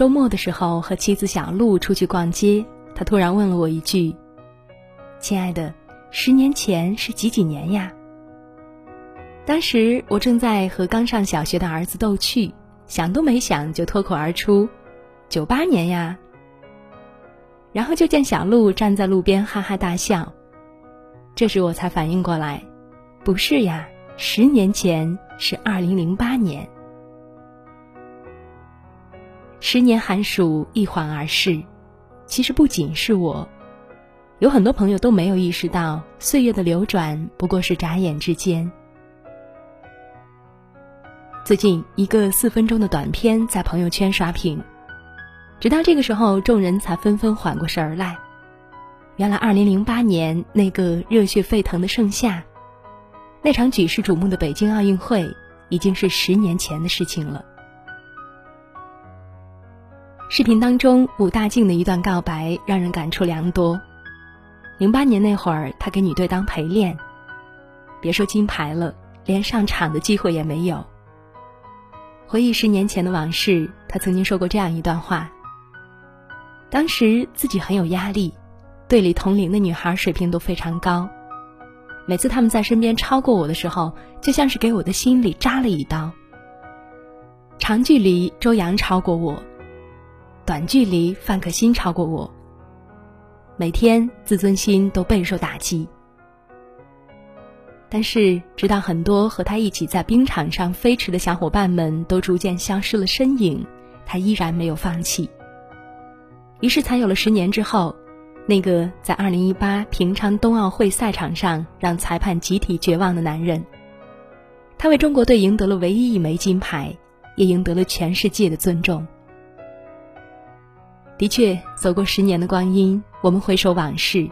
周末的时候和妻子小鹿出去逛街，他突然问了我一句：“亲爱的，十年前是几几年呀？”当时我正在和刚上小学的儿子逗趣，想都没想就脱口而出：“九八年呀。”然后就见小鹿站在路边哈哈大笑。这时我才反应过来，不是呀，十年前是二零零八年。十年寒暑一晃而逝，其实不仅是我，有很多朋友都没有意识到，岁月的流转不过是眨眼之间。最近一个四分钟的短片在朋友圈刷屏，直到这个时候，众人才纷纷缓过神儿来。原来，二零零八年那个热血沸腾的盛夏，那场举世瞩目的北京奥运会，已经是十年前的事情了。视频当中，武大靖的一段告白让人感触良多。零八年那会儿，他给女队当陪练，别说金牌了，连上场的机会也没有。回忆十年前的往事，他曾经说过这样一段话：当时自己很有压力，队里同龄的女孩水平都非常高，每次他们在身边超过我的时候，就像是给我的心里扎了一刀。长距离，周洋超过我。短距离，范可新超过我。每天自尊心都备受打击，但是直到很多和他一起在冰场上飞驰的小伙伴们都逐渐消失了身影，他依然没有放弃。于是才有了十年之后，那个在二零一八平昌冬奥会赛场上让裁判集体绝望的男人。他为中国队赢得了唯一一枚金牌，也赢得了全世界的尊重。的确，走过十年的光阴，我们回首往事，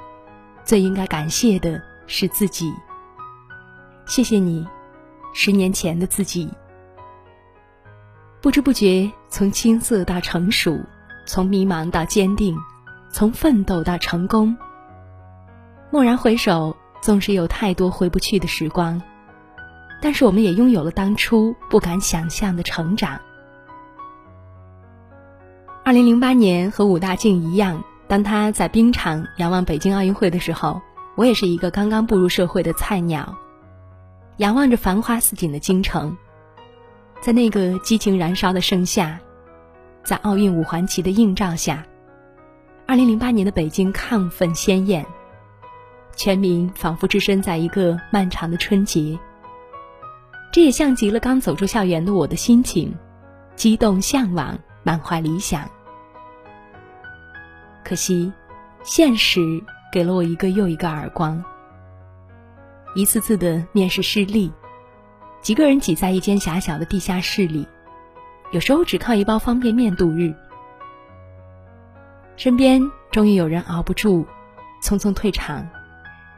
最应该感谢的是自己。谢谢你，十年前的自己。不知不觉，从青涩到成熟，从迷茫到坚定，从奋斗到成功。蓦然回首，纵使有太多回不去的时光，但是我们也拥有了当初不敢想象的成长。二零零八年和武大靖一样，当他在冰场仰望北京奥运会的时候，我也是一个刚刚步入社会的菜鸟，仰望着繁花似锦的京城，在那个激情燃烧的盛夏，在奥运五环旗的映照下，二零零八年的北京亢奋鲜艳，全民仿佛置身在一个漫长的春节。这也像极了刚走出校园的我的心情，激动向往，满怀理想。可惜，现实给了我一个又一个耳光。一次次的面试失利，几个人挤在一间狭小的地下室里，有时候只靠一包方便面度日。身边终于有人熬不住，匆匆退场，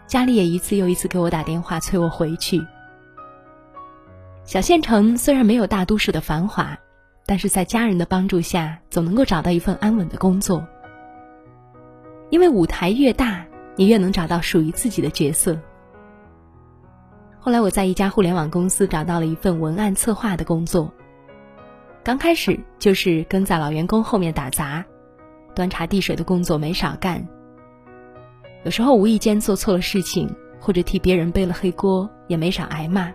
家里也一次又一次给我打电话催我回去。小县城虽然没有大都市的繁华，但是在家人的帮助下，总能够找到一份安稳的工作。因为舞台越大，你越能找到属于自己的角色。后来我在一家互联网公司找到了一份文案策划的工作。刚开始就是跟在老员工后面打杂，端茶递水的工作没少干。有时候无意间做错了事情，或者替别人背了黑锅，也没少挨骂。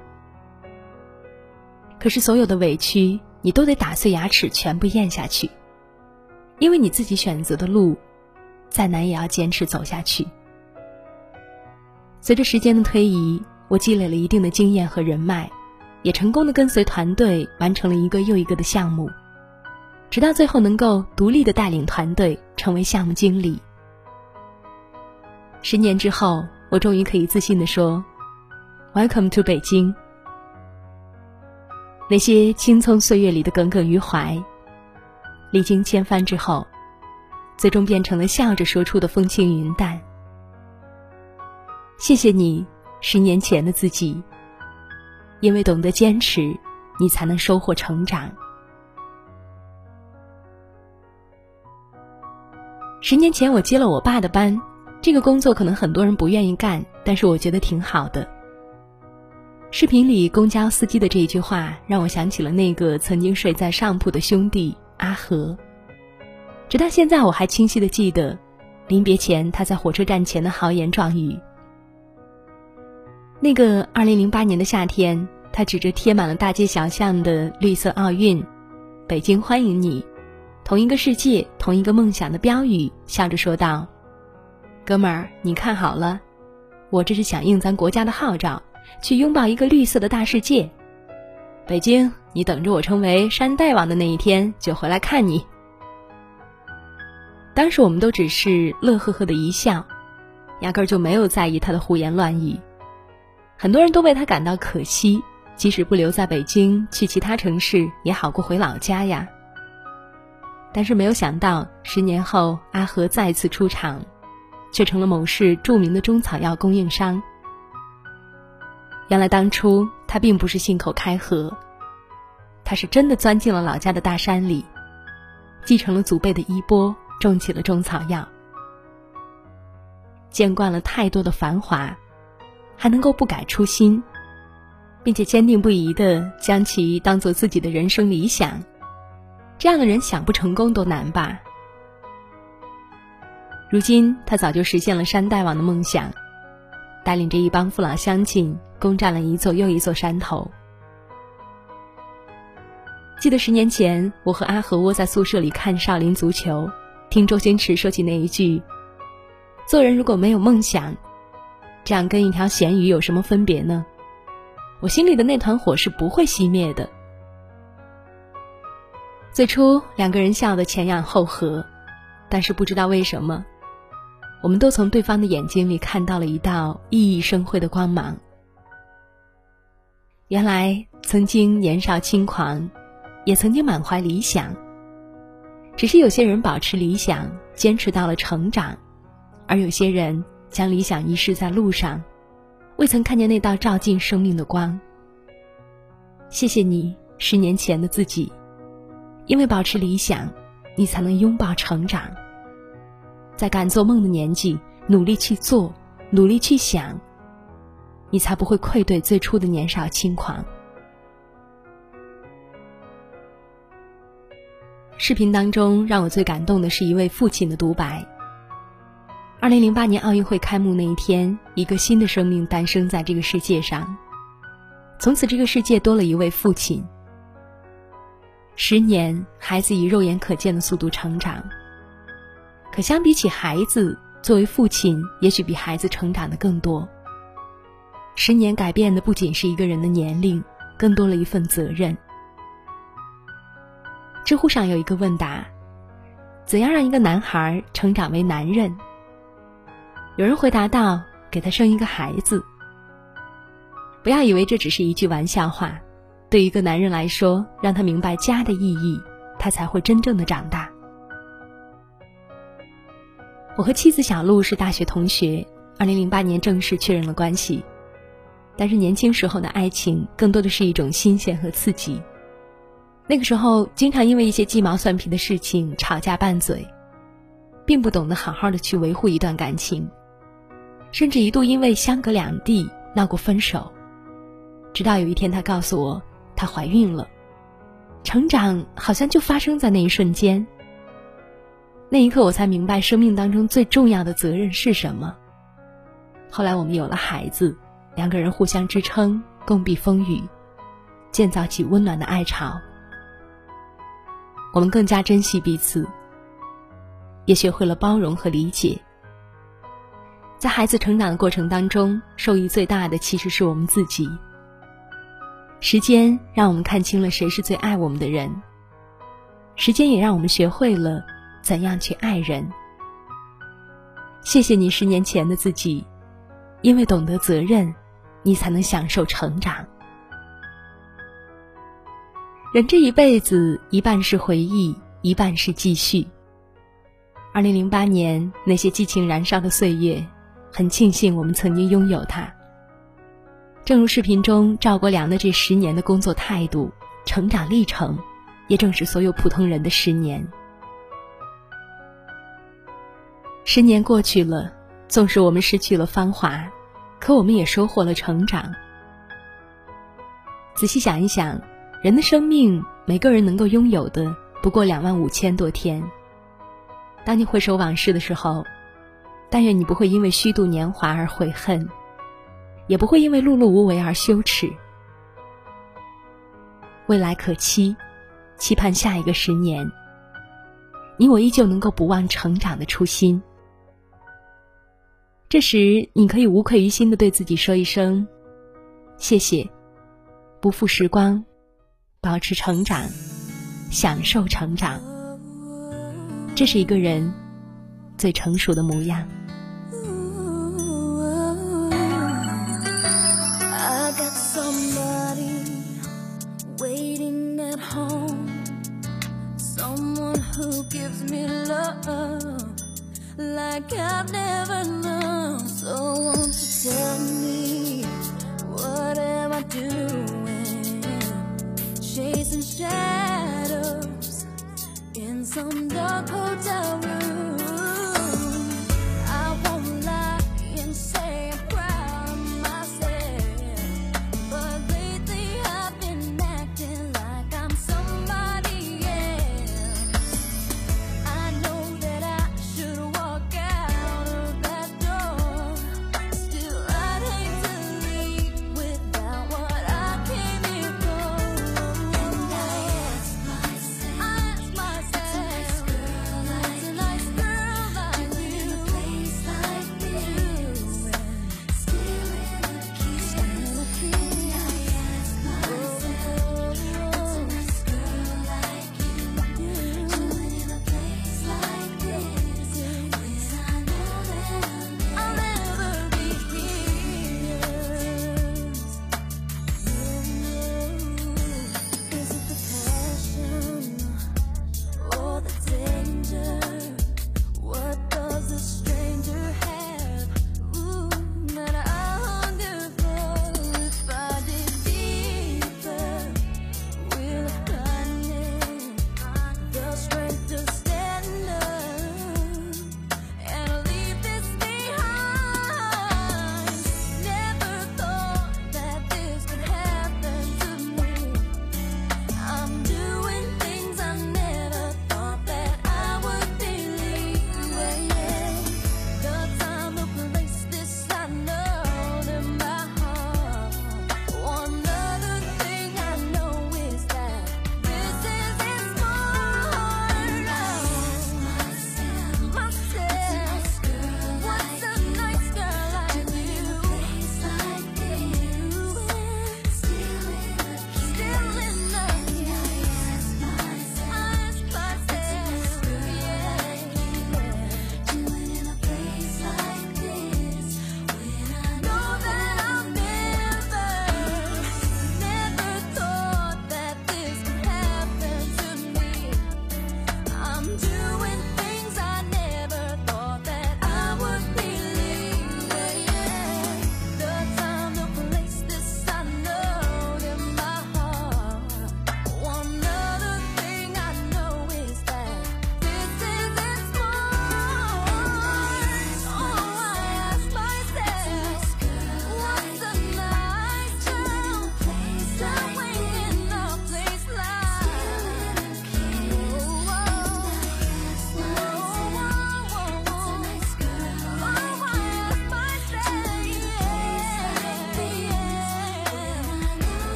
可是所有的委屈，你都得打碎牙齿全部咽下去，因为你自己选择的路。再难也要坚持走下去。随着时间的推移，我积累了一定的经验和人脉，也成功的跟随团队完成了一个又一个的项目，直到最后能够独立的带领团队成为项目经理。十年之后，我终于可以自信的说：“Welcome to 北京。”那些青葱岁月里的耿耿于怀，历经千帆之后。最终变成了笑着说出的风轻云淡。谢谢你，十年前的自己。因为懂得坚持，你才能收获成长。十年前我接了我爸的班，这个工作可能很多人不愿意干，但是我觉得挺好的。视频里公交司机的这一句话，让我想起了那个曾经睡在上铺的兄弟阿和。直到现在，我还清晰的记得，临别前他在火车站前的豪言壮语。那个二零零八年的夏天，他指着贴满了大街小巷的绿色奥运，北京欢迎你，同一个世界，同一个梦想的标语，笑着说道：“哥们儿，你看好了，我这是响应咱国家的号召，去拥抱一个绿色的大世界。北京，你等着我成为山大王的那一天，就回来看你。”当时我们都只是乐呵呵的一笑，压根儿就没有在意他的胡言乱语。很多人都为他感到可惜，即使不留在北京，去其他城市也好过回老家呀。但是没有想到，十年后阿和再次出场，却成了某市著名的中草药供应商。原来当初他并不是信口开河，他是真的钻进了老家的大山里，继承了祖辈的衣钵。种起了中草药，见惯了太多的繁华，还能够不改初心，并且坚定不移的将其当做自己的人生理想，这样的人想不成功都难吧？如今他早就实现了山大王的梦想，带领着一帮父老乡亲攻占了一座又一座山头。记得十年前，我和阿和窝在宿舍里看少林足球。听周星驰说起那一句：“做人如果没有梦想，这样跟一条咸鱼有什么分别呢？”我心里的那团火是不会熄灭的。最初两个人笑得前仰后合，但是不知道为什么，我们都从对方的眼睛里看到了一道熠熠生辉的光芒。原来曾经年少轻狂，也曾经满怀理想。只是有些人保持理想，坚持到了成长，而有些人将理想遗失在路上，未曾看见那道照进生命的光。谢谢你，十年前的自己，因为保持理想，你才能拥抱成长。在敢做梦的年纪，努力去做，努力去想，你才不会愧对最初的年少轻狂。视频当中让我最感动的是一位父亲的独白。二零零八年奥运会开幕那一天，一个新的生命诞生在这个世界上，从此这个世界多了一位父亲。十年，孩子以肉眼可见的速度成长，可相比起孩子，作为父亲，也许比孩子成长的更多。十年改变的不仅是一个人的年龄，更多了一份责任。知乎上有一个问答：怎样让一个男孩成长为男人？有人回答道：给他生一个孩子。不要以为这只是一句玩笑话，对一个男人来说，让他明白家的意义，他才会真正的长大。我和妻子小璐是大学同学，二零零八年正式确认了关系，但是年轻时候的爱情更多的是一种新鲜和刺激。那个时候，经常因为一些鸡毛蒜皮的事情吵架拌嘴，并不懂得好好的去维护一段感情，甚至一度因为相隔两地闹过分手。直到有一天，她告诉我她怀孕了，成长好像就发生在那一瞬间。那一刻，我才明白生命当中最重要的责任是什么。后来我们有了孩子，两个人互相支撑，共避风雨，建造起温暖的爱巢。我们更加珍惜彼此，也学会了包容和理解。在孩子成长的过程当中，受益最大的其实是我们自己。时间让我们看清了谁是最爱我们的人，时间也让我们学会了怎样去爱人。谢谢你十年前的自己，因为懂得责任，你才能享受成长。人这一辈子，一半是回忆，一半是继续。二零零八年那些激情燃烧的岁月，很庆幸我们曾经拥有它。正如视频中赵国良的这十年的工作态度、成长历程，也正是所有普通人的十年。十年过去了，纵使我们失去了芳华，可我们也收获了成长。仔细想一想。人的生命，每个人能够拥有的不过两万五千多天，当你回首往事的时候，但愿你不会因为虚度年华而悔恨，也不会因为碌碌无为而羞耻。未来可期，期盼下一个十年，你我依旧能够不忘成长的初心。这时，你可以无愧于心的对自己说一声：“谢谢，不负时光，保持成长，享受成长。”这是一个人最成熟的模样。like I've never known. So